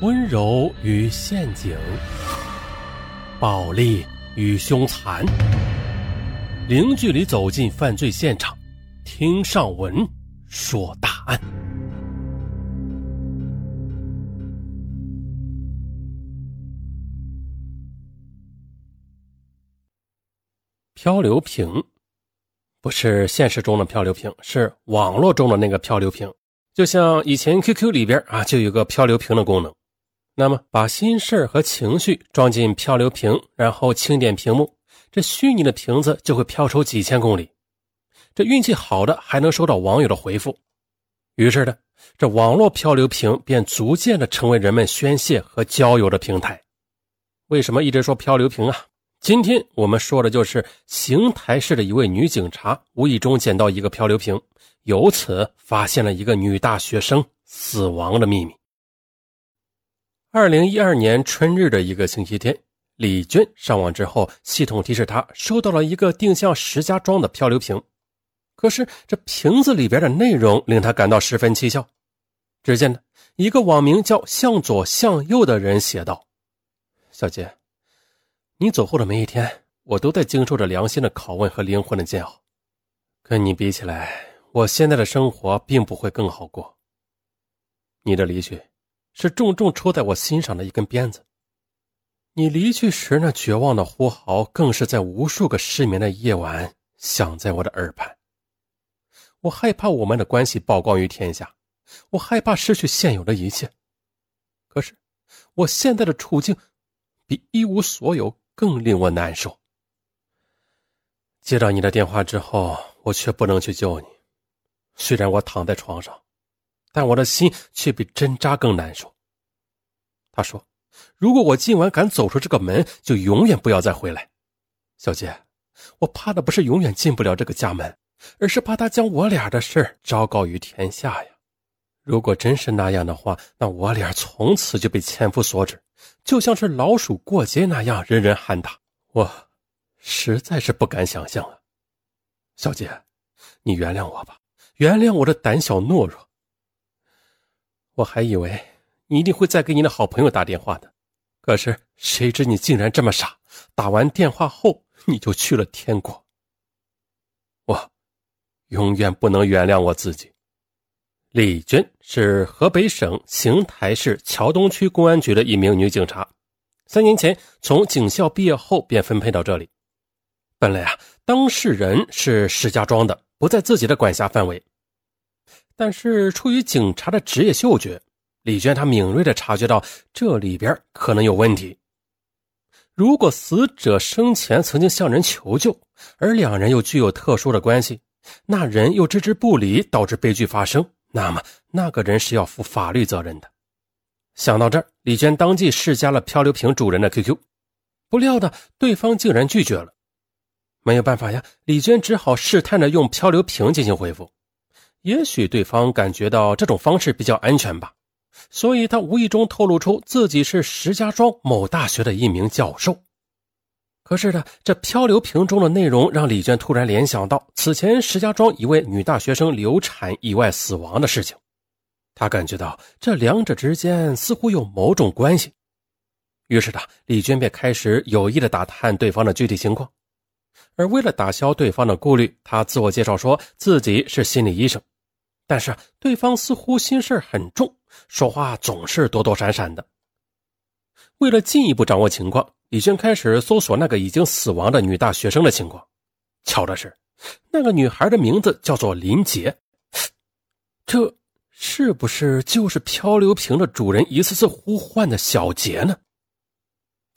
温柔与陷阱，暴力与凶残，零距离走进犯罪现场，听上文说大案。漂流瓶，不是现实中的漂流瓶，是网络中的那个漂流瓶。就像以前 QQ 里边啊，就有个漂流瓶的功能。那么，把心事和情绪装进漂流瓶，然后轻点屏幕，这虚拟的瓶子就会飘出几千公里。这运气好的还能收到网友的回复。于是呢，这网络漂流瓶便逐渐的成为人们宣泄和交友的平台。为什么一直说漂流瓶啊？今天我们说的就是邢台市的一位女警察无意中捡到一个漂流瓶，由此发现了一个女大学生死亡的秘密。二零一二年春日的一个星期天，李娟上网之后，系统提示她收到了一个定向石家庄的漂流瓶。可是这瓶子里边的内容令她感到十分蹊跷。只见呢，一个网名叫“向左向右”的人写道：“小姐，你走后的每一天，我都在经受着良心的拷问和灵魂的煎熬。跟你比起来，我现在的生活并不会更好过。你的离去。”是重重戳在我心上的一根鞭子。你离去时那绝望的呼嚎，更是在无数个失眠的夜晚响在我的耳畔。我害怕我们的关系曝光于天下，我害怕失去现有的一切。可是，我现在的处境比一无所有更令我难受。接到你的电话之后，我却不能去救你。虽然我躺在床上。但我的心却比针扎更难受。他说：“如果我今晚敢走出这个门，就永远不要再回来。”小姐，我怕的不是永远进不了这个家门，而是怕他将我俩的事儿昭告于天下呀。如果真是那样的话，那我俩从此就被千夫所指，就像是老鼠过街那样，人人喊打。我实在是不敢想象啊。小姐，你原谅我吧，原谅我的胆小懦弱。我还以为你一定会再给你的好朋友打电话的，可是谁知你竟然这么傻，打完电话后你就去了天国。我永远不能原谅我自己。李娟是河北省邢台市桥东区公安局的一名女警察，三年前从警校毕业后便分配到这里。本来啊，当事人是石家庄的，不在自己的管辖范围。但是出于警察的职业嗅觉，李娟她敏锐地察觉到这里边可能有问题。如果死者生前曾经向人求救，而两人又具有特殊的关系，那人又置之不理，导致悲剧发生，那么那个人是要负法律责任的。想到这儿，李娟当即试加了漂流瓶主人的 QQ，不料的对方竟然拒绝了。没有办法呀，李娟只好试探着用漂流瓶进行回复。也许对方感觉到这种方式比较安全吧，所以他无意中透露出自己是石家庄某大学的一名教授。可是呢，这漂流瓶中的内容让李娟突然联想到此前石家庄一位女大学生流产意外死亡的事情，她感觉到这两者之间似乎有某种关系。于是呢，李娟便开始有意的打探对方的具体情况。而为了打消对方的顾虑，他自我介绍说自己是心理医生。但是对方似乎心事很重，说话总是躲躲闪闪的。为了进一步掌握情况，李轩开始搜索那个已经死亡的女大学生的情况。巧的是，那个女孩的名字叫做林杰，这是不是就是漂流瓶的主人一次次呼唤的小杰呢？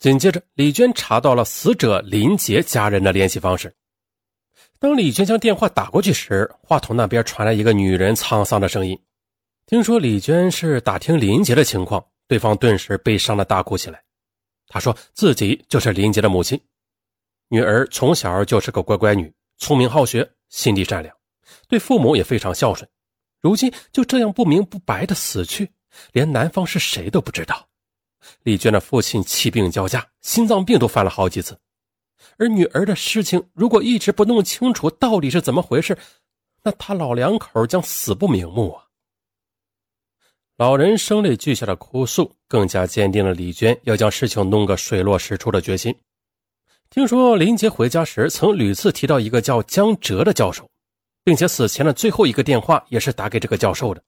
紧接着，李娟查到了死者林杰家人的联系方式。当李娟将电话打过去时，话筒那边传来一个女人沧桑的声音。听说李娟是打听林杰的情况，对方顿时悲伤的大哭起来。她说自己就是林杰的母亲，女儿从小就是个乖乖女，聪明好学，心地善良，对父母也非常孝顺。如今就这样不明不白的死去，连男方是谁都不知道。李娟的父亲气病交加，心脏病都犯了好几次。而女儿的事情，如果一直不弄清楚到底是怎么回事，那他老两口将死不瞑目啊！老人声泪俱下的哭诉，更加坚定了李娟要将事情弄个水落石出的决心。听说林杰回家时曾屡次提到一个叫江哲的教授，并且死前的最后一个电话也是打给这个教授的。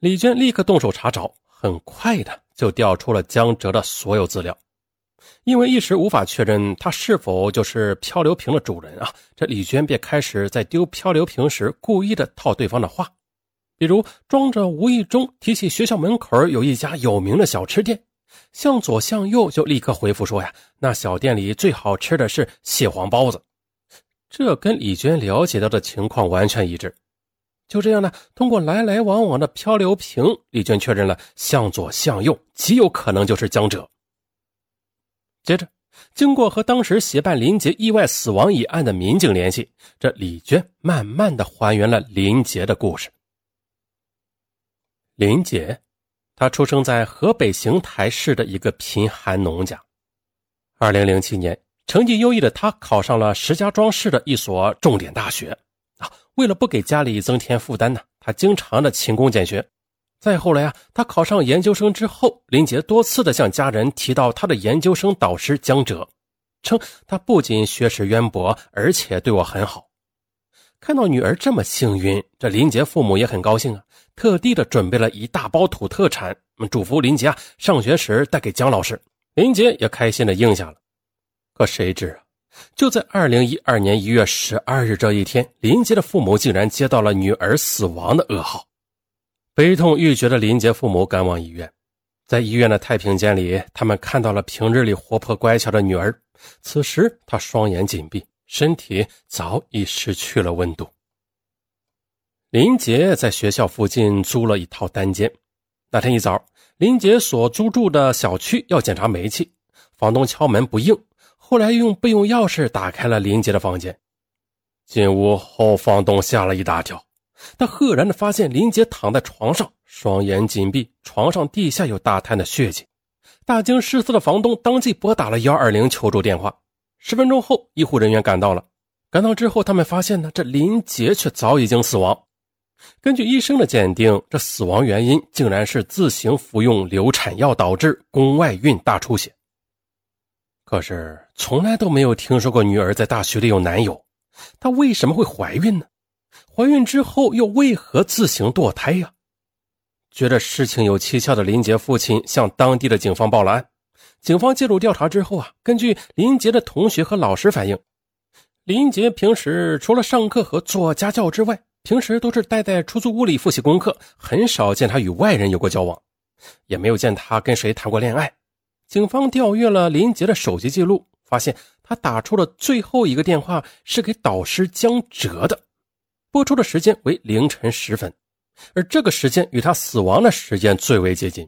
李娟立刻动手查找，很快的就调出了江哲的所有资料。因为一时无法确认他是否就是漂流瓶的主人啊，这李娟便开始在丢漂流瓶时故意的套对方的话。比如装着无意中提起学校门口有一家有名的小吃店，向左向右就立刻回复说呀，那小店里最好吃的是蟹黄包子。这跟李娟了解到的情况完全一致。就这样呢，通过来来往往的漂流瓶，李娟确认了向左向右极有可能就是江哲。接着，经过和当时协办林杰意外死亡一案的民警联系，这李娟慢慢的还原了林杰的故事。林杰，他出生在河北邢台市的一个贫寒农家。二零零七年，成绩优异的他考上了石家庄市的一所重点大学。为了不给家里增添负担呢，他经常的勤工俭学。再后来啊，他考上研究生之后，林杰多次的向家人提到他的研究生导师江哲，称他不仅学识渊博，而且对我很好。看到女儿这么幸运，这林杰父母也很高兴啊。特地的准备了一大包土特产，嘱咐林杰啊，上学时带给江老师。林杰也开心的应下了。可谁知啊，就在二零一二年一月十二日这一天，林杰的父母竟然接到了女儿死亡的噩耗。悲痛欲绝的林杰父母赶往医院，在医院的太平间里，他们看到了平日里活泼乖巧的女儿。此时，她双眼紧闭，身体早已失去了温度。林杰在学校附近租了一套单间。那天一早，林杰所租住的小区要检查煤气，房东敲门不应，后来用备用钥匙打开了林杰的房间。进屋后，房东吓了一大跳，他赫然的发现林杰躺在床上，双眼紧闭，床上地下有大滩的血迹。大惊失色的房东当即拨打了幺二零求助电话。十分钟后，医护人员赶到了。赶到之后，他们发现呢，这林杰却早已经死亡。根据医生的鉴定，这死亡原因竟然是自行服用流产药导致宫外孕大出血。可是从来都没有听说过女儿在大学里有男友，她为什么会怀孕呢？怀孕之后又为何自行堕胎呀？觉得事情有蹊跷的林杰父亲向当地的警方报了案。警方介入调查之后啊，根据林杰的同学和老师反映，林杰平时除了上课和做家教之外，平时都是待在出租屋里复习功课，很少见他与外人有过交往，也没有见他跟谁谈过恋爱。警方调阅了林杰的手机记录，发现他打出的最后一个电话是给导师江哲的，播出的时间为凌晨时分，而这个时间与他死亡的时间最为接近。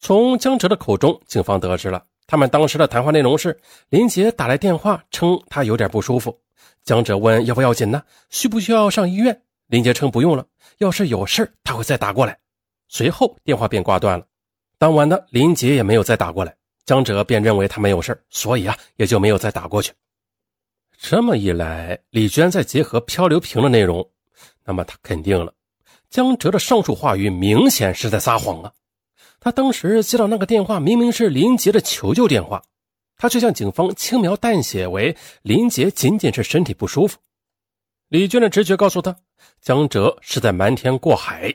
从江哲的口中，警方得知了他们当时的谈话内容是：林杰打来电话称他有点不舒服。江哲问要不要紧呢？需不需要上医院？林杰称不用了，要是有事他会再打过来。随后电话便挂断了。当晚的林杰也没有再打过来，江哲便认为他没有事所以啊也就没有再打过去。这么一来，李娟再结合漂流瓶的内容，那么他肯定了江哲的上述话语明显是在撒谎啊！他当时接到那个电话，明明是林杰的求救电话。他却向警方轻描淡写为林杰仅仅是身体不舒服。李娟的直觉告诉他，江哲是在瞒天过海。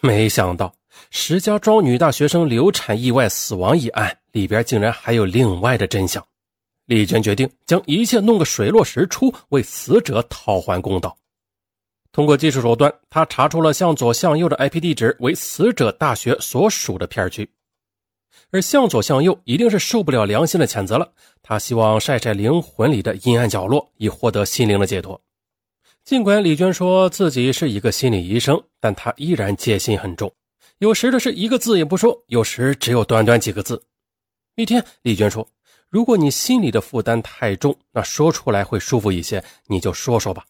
没想到石家庄女大学生流产意外死亡一案里边竟然还有另外的真相。李娟决定将一切弄个水落石出，为死者讨还公道。通过技术手段，他查出了向左向右的 IP 地址为死者大学所属的片区。而向左向右一定是受不了良心的谴责了，他希望晒晒灵魂里的阴暗角落，以获得心灵的解脱。尽管李娟说自己是一个心理医生，但她依然戒心很重，有时的是一个字也不说，有时只有短短几个字。一天，李娟说：“如果你心里的负担太重，那说出来会舒服一些，你就说说吧。”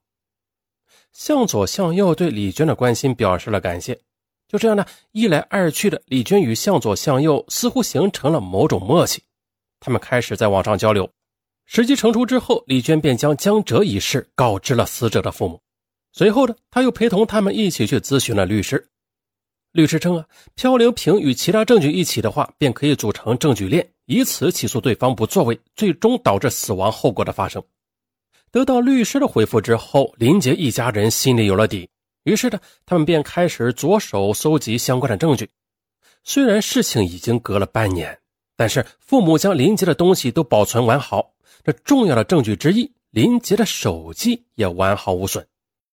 向左向右对李娟的关心表示了感谢。就这样呢，一来二去的，李娟与向左向右似乎形成了某种默契，他们开始在网上交流。时机成熟之后，李娟便将江哲一事告知了死者的父母。随后呢，他又陪同他们一起去咨询了律师。律师称啊，漂流瓶与其他证据一起的话，便可以组成证据链，以此起诉对方不作为，最终导致死亡后果的发生。得到律师的回复之后，林杰一家人心里有了底，于是呢，他们便开始着手搜集相关的证据。虽然事情已经隔了半年，但是父母将林杰的东西都保存完好，这重要的证据之一，林杰的手机也完好无损。